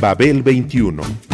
Babel 21 I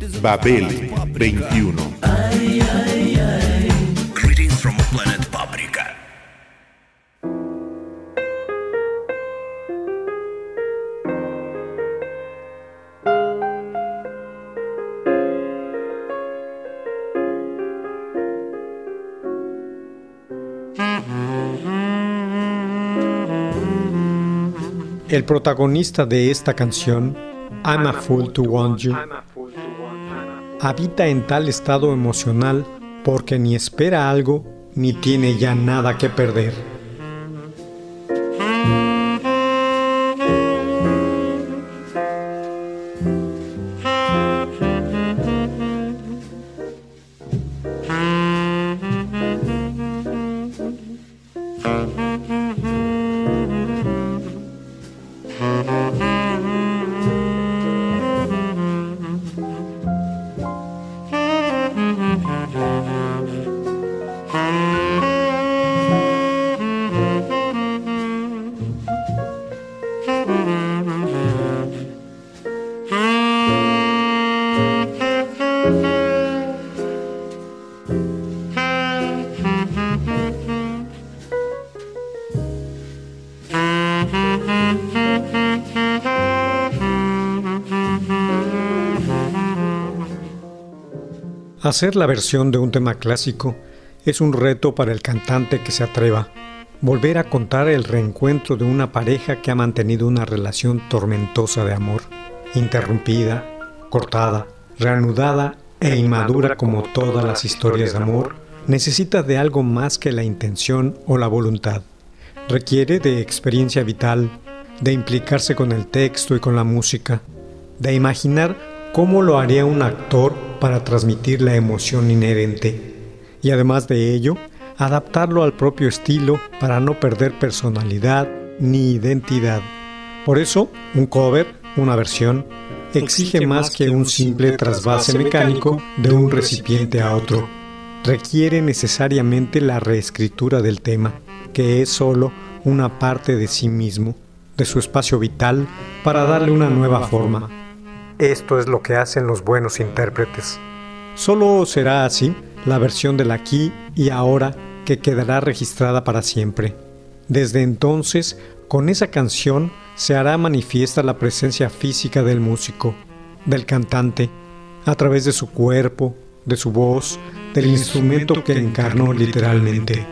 Babel 21. Greetings from planet Paprika. El protagonista de esta canción, I'm a Fool to Want You, habita en tal estado emocional porque ni espera algo ni tiene ya nada que perder. Hacer la versión de un tema clásico es un reto para el cantante que se atreva. Volver a contar el reencuentro de una pareja que ha mantenido una relación tormentosa de amor, interrumpida, cortada, reanudada e inmadura como todas las historias de amor, necesita de algo más que la intención o la voluntad. Requiere de experiencia vital, de implicarse con el texto y con la música, de imaginar cómo lo haría un actor para transmitir la emoción inherente y además de ello, adaptarlo al propio estilo para no perder personalidad ni identidad. Por eso, un cover, una versión, exige más que un simple trasvase mecánico de un recipiente a otro. Requiere necesariamente la reescritura del tema, que es solo una parte de sí mismo, de su espacio vital, para darle una nueva forma. Esto es lo que hacen los buenos intérpretes. Solo será así la versión del aquí y ahora que quedará registrada para siempre. Desde entonces, con esa canción se hará manifiesta la presencia física del músico, del cantante, a través de su cuerpo, de su voz, del instrumento que encarnó literalmente,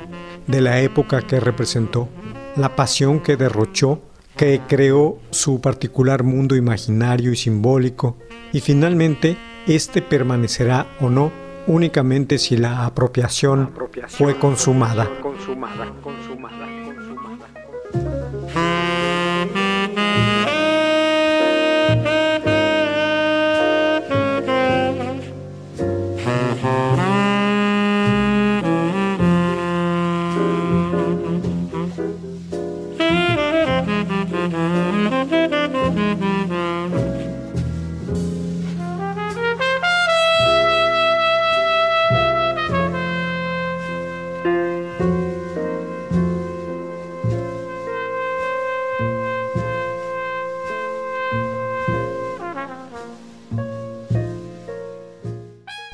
de la época que representó, la pasión que derrochó que creó su particular mundo imaginario y simbólico, y finalmente este permanecerá o no únicamente si la apropiación, fue consumada.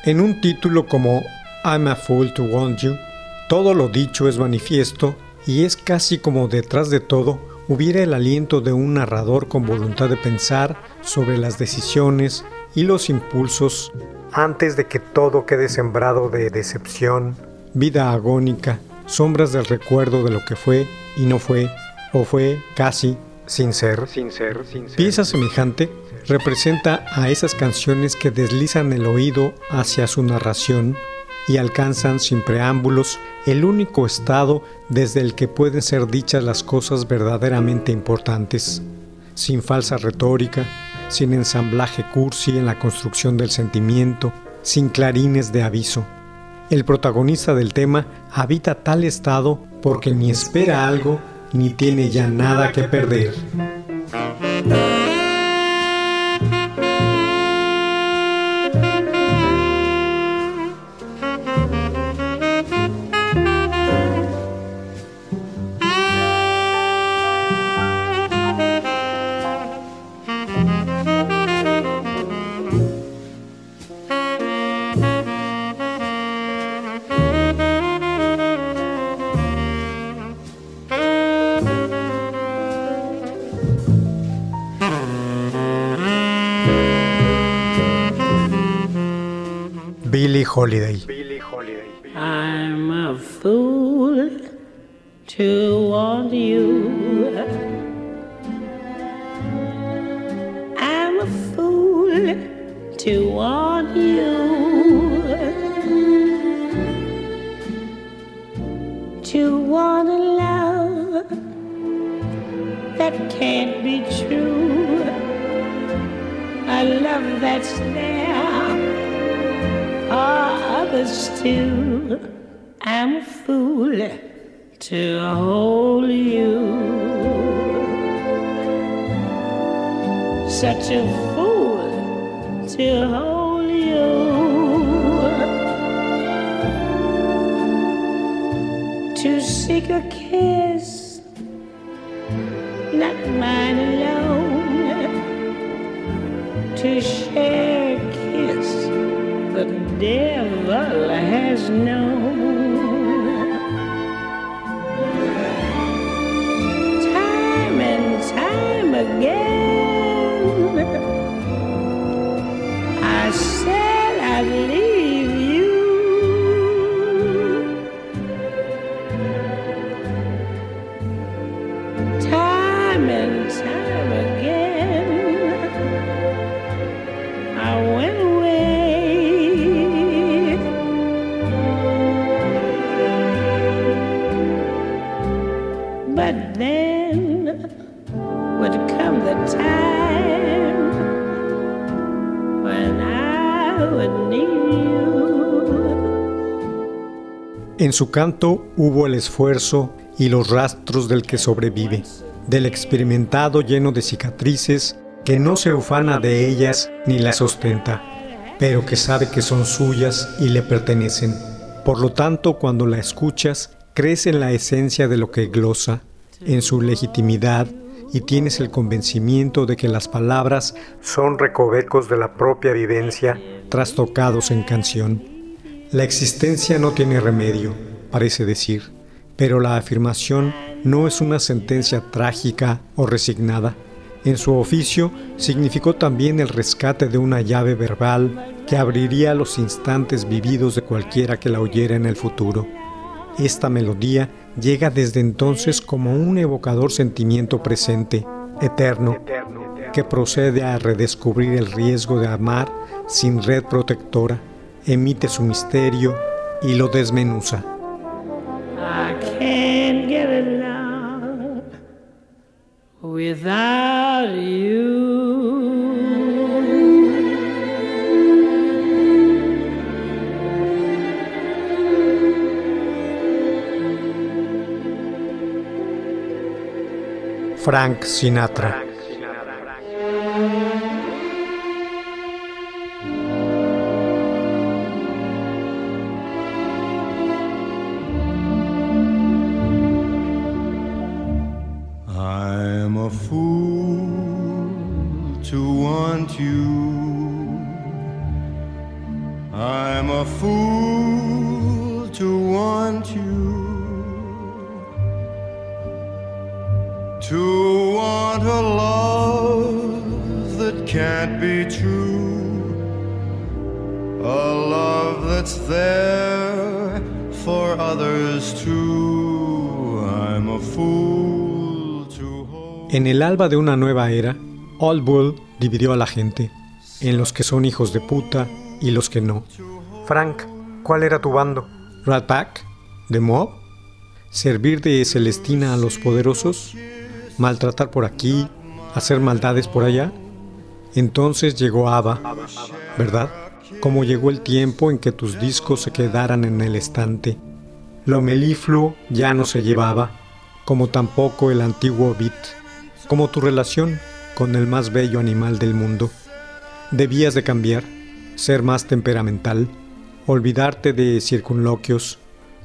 En un título como I'm a Fool to Want You, todo lo dicho es manifiesto y es casi como detrás de todo hubiera el aliento de un narrador con voluntad de pensar sobre las decisiones y los impulsos antes de que todo quede sembrado de decepción, vida agónica, sombras del recuerdo de lo que fue y no fue, o fue casi sin ser. Sin ser, sin ser. Pieza semejante representa a esas canciones que deslizan el oído hacia su narración y alcanzan sin preámbulos el único estado desde el que pueden ser dichas las cosas verdaderamente importantes, sin falsa retórica, sin ensamblaje cursi en la construcción del sentimiento, sin clarines de aviso. El protagonista del tema habita tal estado porque ni espera algo ni tiene ya nada que perder. To want a love that can't be true. A love that's there others too. I'm a fool to hold you. Such a fool to hold seek a kiss, not mine alone. To share a kiss the devil has known. En su canto hubo el esfuerzo y los rastros del que sobrevive, del experimentado lleno de cicatrices que no se ufana de ellas ni las ostenta, pero que sabe que son suyas y le pertenecen. Por lo tanto, cuando la escuchas, crees en la esencia de lo que glosa, en su legitimidad y tienes el convencimiento de que las palabras son recovecos de la propia vivencia trastocados en canción. La existencia no tiene remedio, parece decir, pero la afirmación no es una sentencia trágica o resignada. En su oficio significó también el rescate de una llave verbal que abriría los instantes vividos de cualquiera que la oyera en el futuro. Esta melodía llega desde entonces como un evocador sentimiento presente, eterno, que procede a redescubrir el riesgo de amar sin red protectora, emite su misterio y lo desmenuza. I can't get along without you. Frank Sinatra. Fool to want you. I'm a fool to want you. To want a love that can't be true. A love that's there for others too. I'm a fool. En el alba de una nueva era, Old Bull dividió a la gente en los que son hijos de puta y los que no. Frank, ¿Cuál era tu bando? ¿Rat Pack? ¿The Mob? ¿Servir de Celestina a los poderosos? ¿Maltratar por aquí? ¿Hacer maldades por allá? Entonces llegó Ava, ¿verdad? Como llegó el tiempo en que tus discos se quedaran en el estante. Lo melifluo ya no se llevaba, como tampoco el antiguo beat, como tu relación con el más bello animal del mundo. Debías de cambiar, ser más temperamental, olvidarte de circunloquios,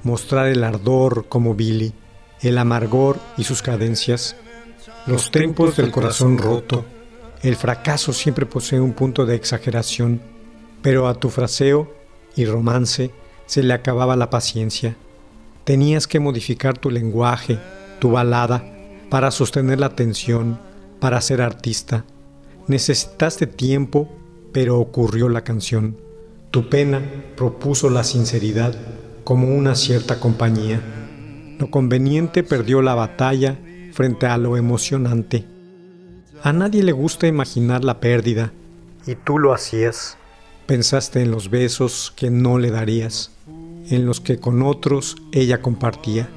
mostrar el ardor como Billy, el amargor y sus cadencias, los tempos del corazón roto. El fracaso siempre posee un punto de exageración, pero a tu fraseo y romance se le acababa la paciencia. Tenías que modificar tu lenguaje, tu balada, para sostener la tensión, para ser artista. Necesitaste tiempo, pero ocurrió la canción. Tu pena propuso la sinceridad como una cierta compañía. Lo conveniente perdió la batalla frente a lo emocionante. A nadie le gusta imaginar la pérdida, y tú lo hacías. Pensaste en los besos que no le darías, en los que con otros ella compartía,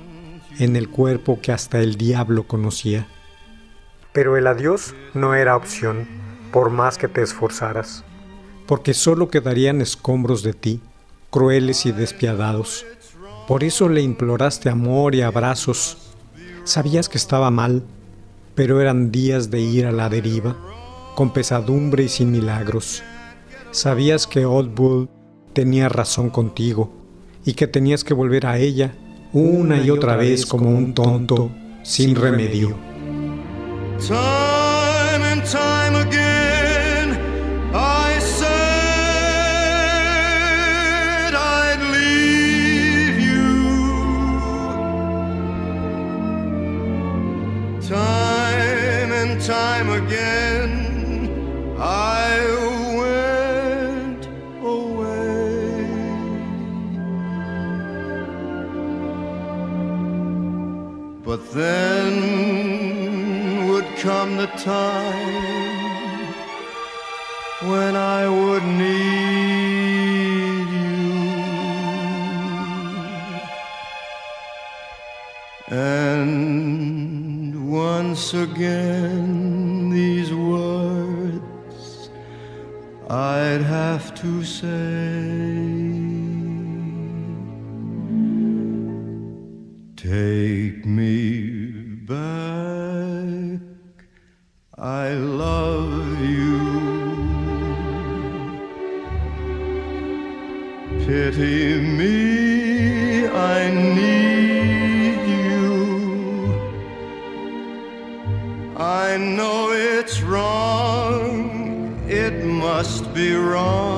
en el cuerpo que hasta el diablo conocía. Pero el adiós no era opción, por más que te esforzaras, porque solo quedarían escombros de ti, crueles y despiadados. Por eso le imploraste amor y abrazos. Sabías que estaba mal, pero eran días de ir a la deriva, con pesadumbre y sin milagros. Sabías que Old Bull tenía razón contigo y que tenías que volver a ella una y otra vez como un tonto sin remedio. Time and time again, I said I'd leave you. Time and time again, then would come the time when I would need you. And once again, these words I'd have to say. Be wrong.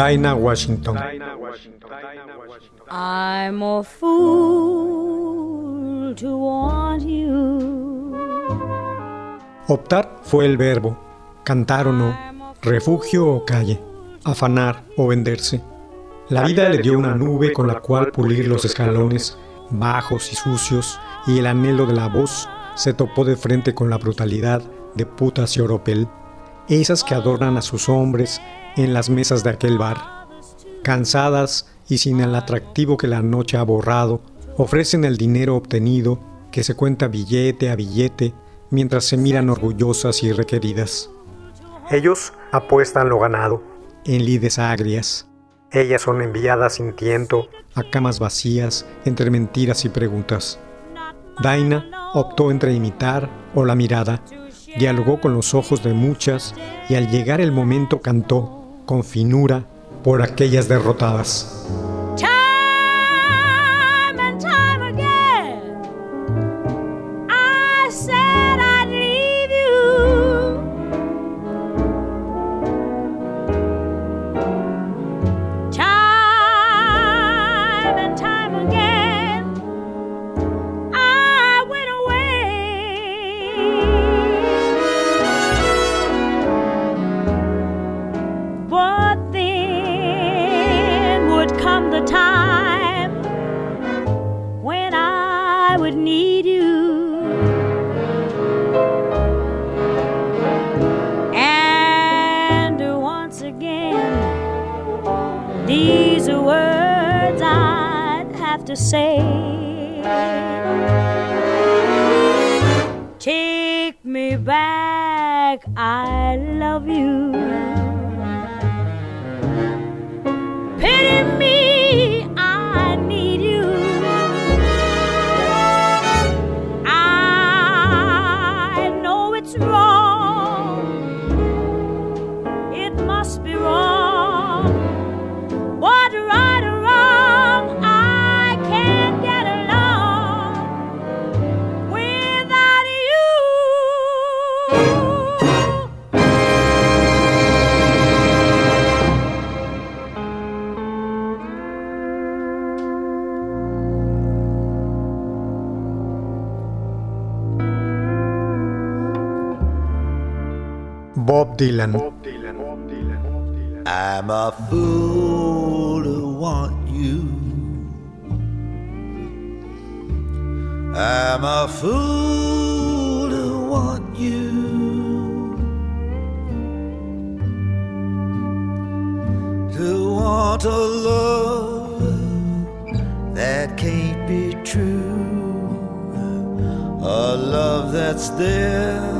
Dinah Washington. I'm a fool to want you. Optar fue el verbo, cantar o no, refugio o calle, afanar o venderse. La vida le dio una nube con la cual pulir los escalones bajos y sucios y el anhelo de la voz se topó de frente con la brutalidad de putas y oropel, esas que adornan a sus hombres en las mesas de aquel bar. Cansadas y sin el atractivo que la noche ha borrado, ofrecen el dinero obtenido que se cuenta billete a billete mientras se miran orgullosas y requeridas. Ellos apuestan lo ganado en lides agrias. Ellas son enviadas sin tiento a camas vacías entre mentiras y preguntas. Daina optó entre imitar o la mirada, dialogó con los ojos de muchas y al llegar el momento cantó con finura por aquellas derrotadas. Me back, I love you. Pity Bob Dylan. I'm a fool to want you. I'm a fool to want you. To want a love that can't be true. A love that's there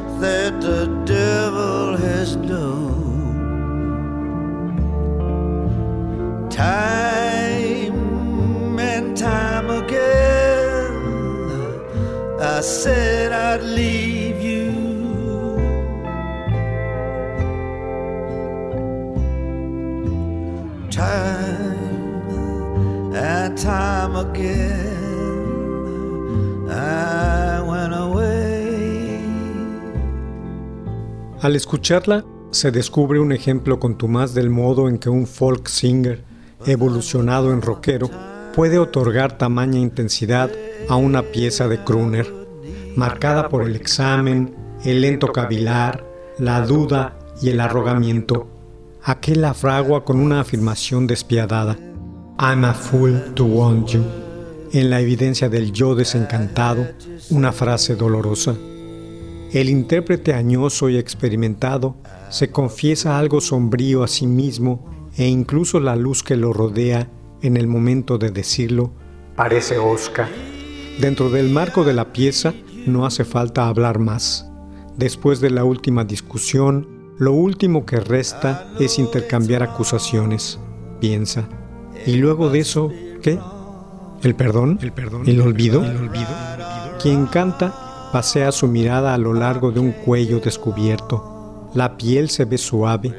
that the devil has done. Time and time again, I said I'd leave you. Time and time again, Al escucharla, se descubre un ejemplo contumaz del modo en que un folk singer, evolucionado en rockero, puede otorgar tamaña intensidad a una pieza de crooner, marcada por el examen, el lento cavilar, la duda y el arrogamiento. Aquel la fragua con una afirmación despiadada. I'm a fool to want you. En la evidencia del yo desencantado, una frase dolorosa. El intérprete añoso y experimentado se confiesa algo sombrío a sí mismo e incluso la luz que lo rodea en el momento de decirlo parece osca. Dentro del marco de la pieza no hace falta hablar más. Después de la última discusión, lo último que resta es intercambiar acusaciones, piensa. Y luego de eso, ¿qué? ¿El perdón? ¿El perdón? ¿El olvido? ¿El olvido? Quien canta pasea su mirada a lo largo de un cuello descubierto. La piel se ve suave.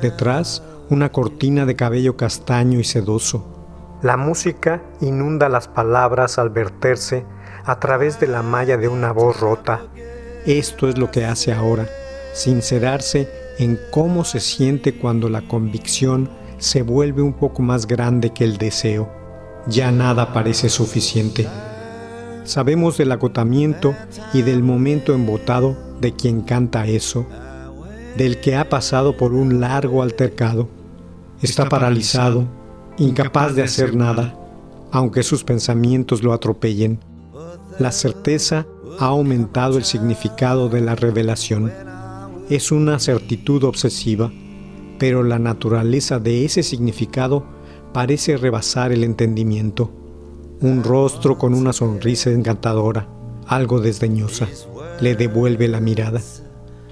Detrás, una cortina de cabello castaño y sedoso. La música inunda las palabras al verterse a través de la malla de una voz rota. Esto es lo que hace ahora, sincerarse en cómo se siente cuando la convicción se vuelve un poco más grande que el deseo. Ya nada parece suficiente. Sabemos del agotamiento y del momento embotado de quien canta eso, del que ha pasado por un largo altercado. Está paralizado, incapaz de hacer nada, aunque sus pensamientos lo atropellen. La certeza ha aumentado el significado de la revelación. Es una certitud obsesiva, pero la naturaleza de ese significado parece rebasar el entendimiento. Un rostro con una sonrisa encantadora, algo desdeñosa, le devuelve la mirada.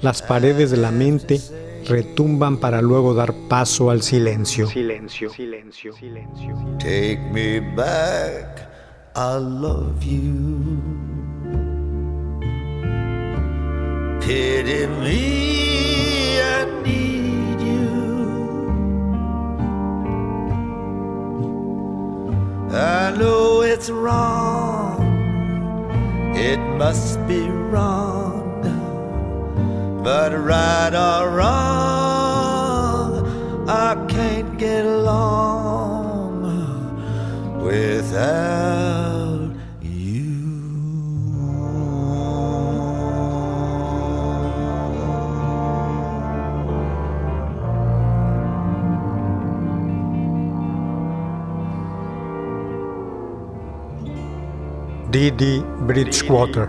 Las paredes de la mente retumban para luego dar paso al silencio. Silencio, silencio, silencio. Take me back, I love you. Pity me, I need I know it's wrong, it must be wrong. But right or wrong, I can't get along without Didi Bridgewater.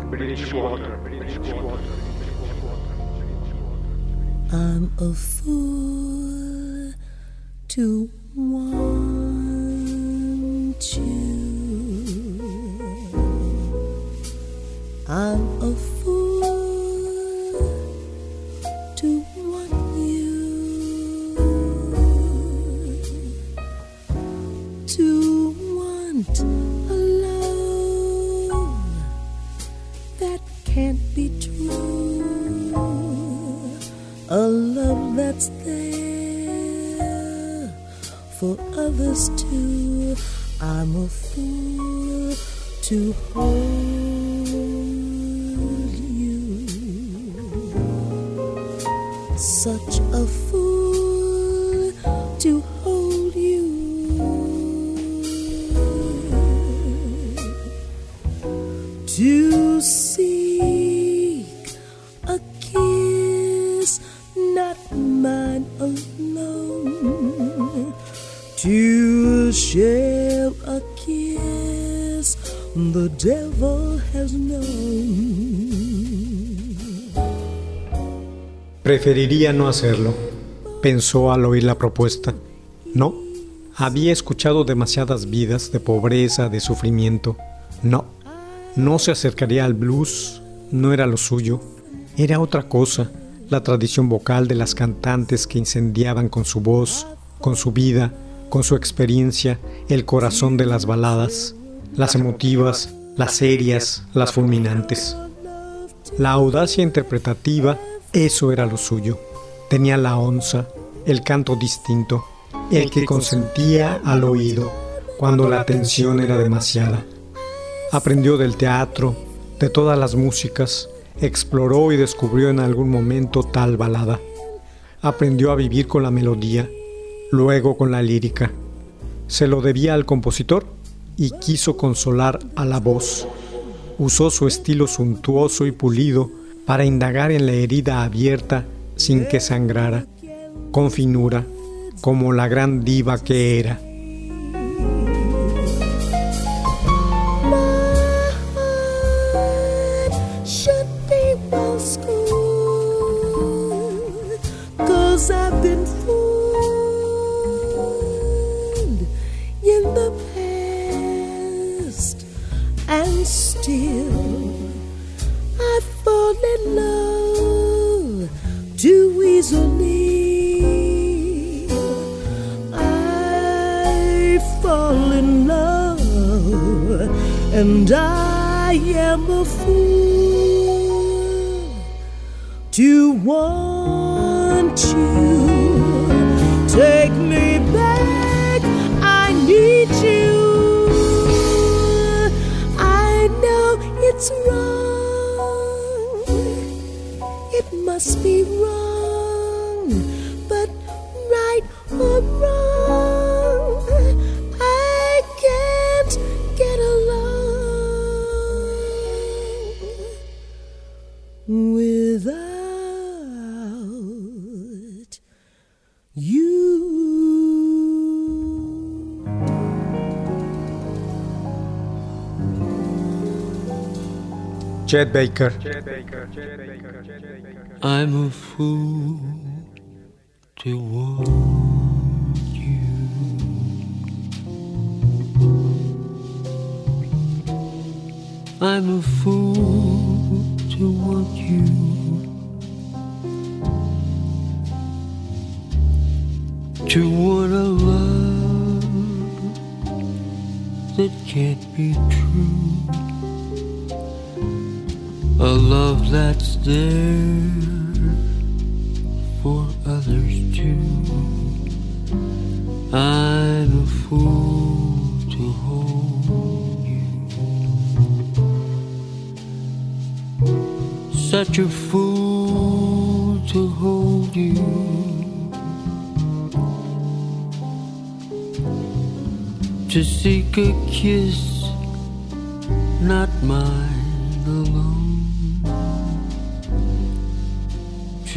I'm a fool to want you. I'm a To seek a kiss, not mine alone. To share a kiss, the devil has known. Preferiría no hacerlo, pensó al oír la propuesta. No, había escuchado demasiadas vidas de pobreza, de sufrimiento. No, no se acercaría al blues, no era lo suyo, era otra cosa, la tradición vocal de las cantantes que incendiaban con su voz, con su vida, con su experiencia, el corazón de las baladas, las emotivas, las serias, las fulminantes. La audacia interpretativa, eso era lo suyo. Tenía la onza, el canto distinto, el que consentía al oído cuando la tensión era demasiada. Aprendió del teatro, de todas las músicas, exploró y descubrió en algún momento tal balada. Aprendió a vivir con la melodía, luego con la lírica. Se lo debía al compositor y quiso consolar a la voz. Usó su estilo suntuoso y pulido para indagar en la herida abierta sin que sangrara, con finura, como la gran diva que era. To want you. Chet Baker. I'm a fool to want you. I'm a fool to want you. To want a love that can't be true. A love that's there for others too. I'm a fool to hold you. such a fool to hold you. To seek a kiss, not mine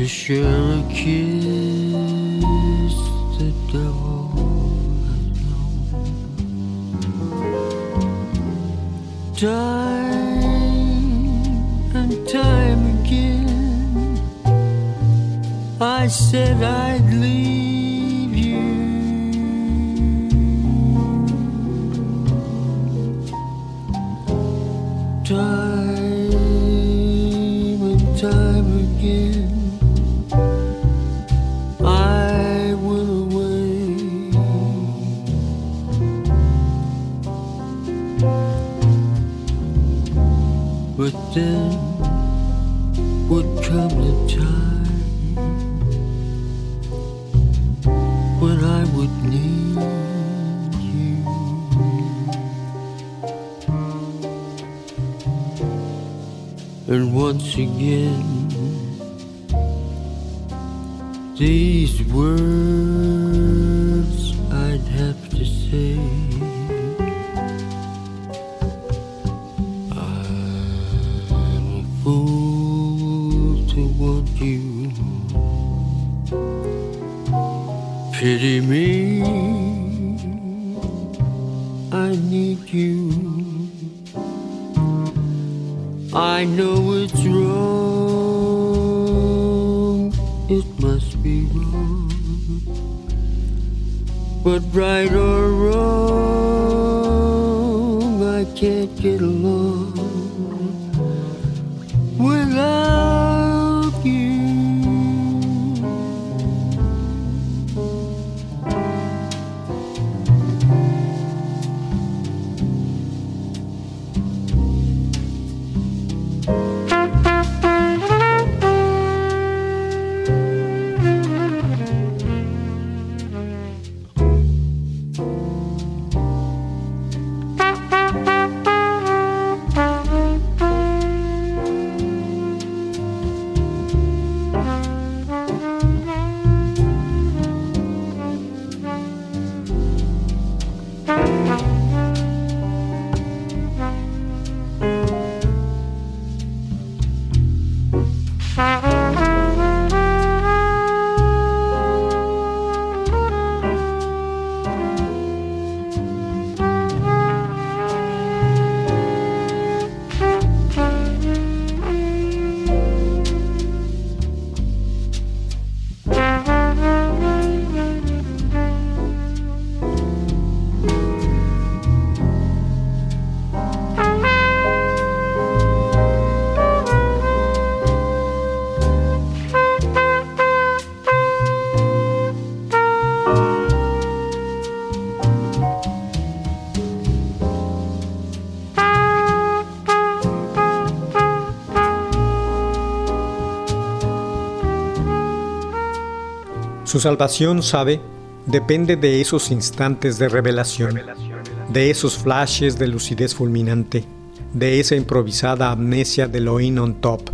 To share a kiss, the devil has known. Time and time again, I said I'd again, these words I'd have to say. I'm a fool to want you. Pity me, I need you. I know it's be wrong. But right or wrong, I can't get along Su salvación, sabe, depende de esos instantes de revelación, de esos flashes de lucidez fulminante, de esa improvisada amnesia del oín on top,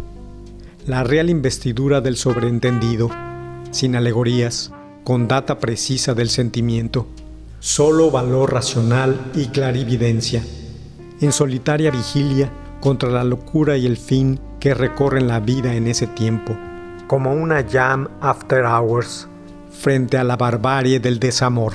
la real investidura del sobreentendido, sin alegorías, con data precisa del sentimiento, solo valor racional y clarividencia, en solitaria vigilia contra la locura y el fin que recorren la vida en ese tiempo, como una jam after hours frente a la barbarie del desamor.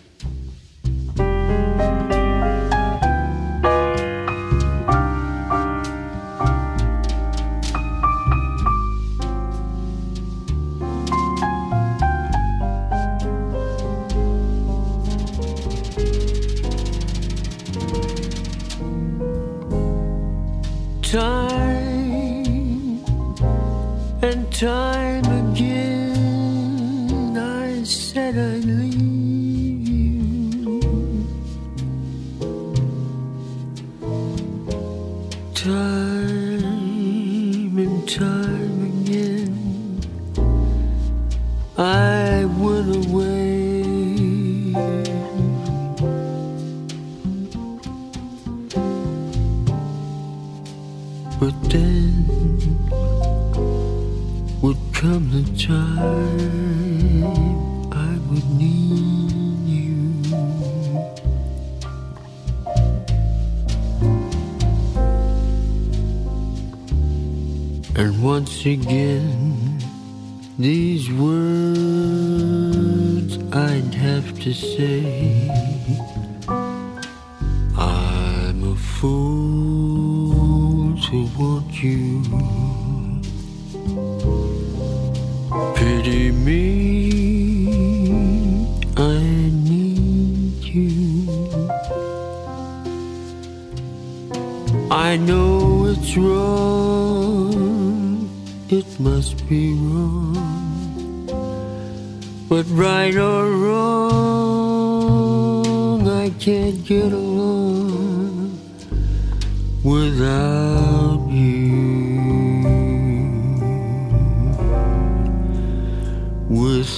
Time and time fool to want you. Pity me, I need you. I know it's wrong, it must be wrong. But right or wrong, I can't get along